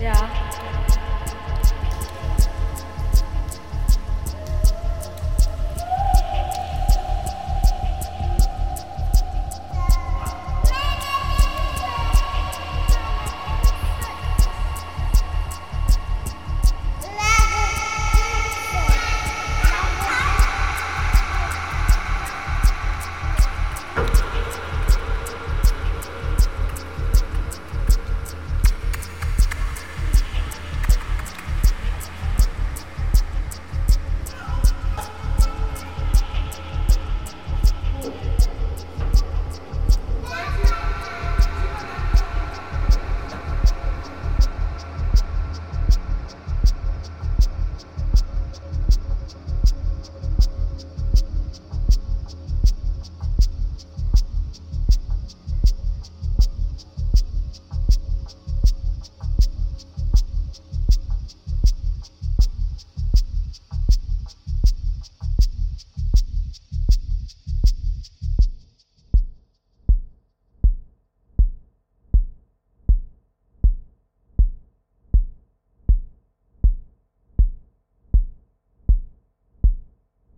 对啊。